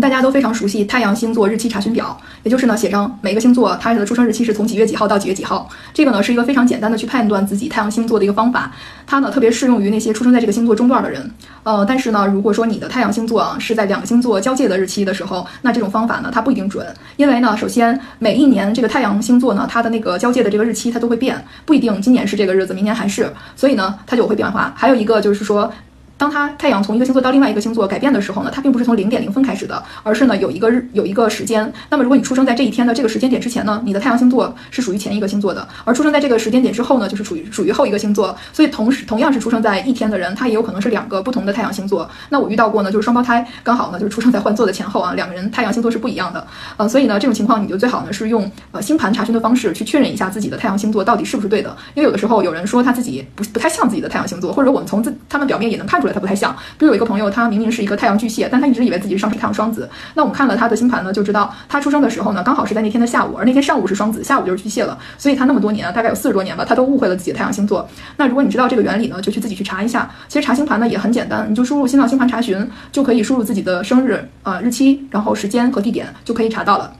大家都非常熟悉太阳星座日期查询表，也就是呢写上每个星座它的出生日期是从几月几号到几月几号。这个呢是一个非常简单的去判断自己太阳星座的一个方法，它呢特别适用于那些出生在这个星座中段的人。呃，但是呢，如果说你的太阳星座啊是在两个星座交界的日期的时候，那这种方法呢它不一定准，因为呢首先每一年这个太阳星座呢它的那个交界的这个日期它都会变，不一定今年是这个日子，明年还是，所以呢它就会变化。还有一个就是说。当它太阳从一个星座到另外一个星座改变的时候呢，它并不是从零点零分开始的，而是呢有一个日有一个时间。那么如果你出生在这一天的这个时间点之前呢，你的太阳星座是属于前一个星座的；而出生在这个时间点之后呢，就是属于属于后一个星座。所以同时同样是出生在一天的人，他也有可能是两个不同的太阳星座。那我遇到过呢，就是双胞胎刚好呢就是出生在换座的前后啊，两个人太阳星座是不一样的。呃，所以呢这种情况你就最好呢是用呃星盘查询的方式去确认一下自己的太阳星座到底是不是对的，因为有的时候有人说他自己不不太像自己的太阳星座，或者我们从自他们表面也能看出来他不太像，比如。有一个朋友，他明明是一个太阳巨蟹，但他一直以为自己是上升太阳双子。那我们看了他的星盘呢，就知道他出生的时候呢，刚好是在那天的下午，而那天上午是双子，下午就是巨蟹了。所以他那么多年，大概有四十多年吧，他都误会了自己的太阳星座。那如果你知道这个原理呢，就去自己去查一下。其实查星盘呢也很简单，你就输入新浪星盘查询，就可以输入自己的生日啊日期，然后时间和地点，就可以查到了。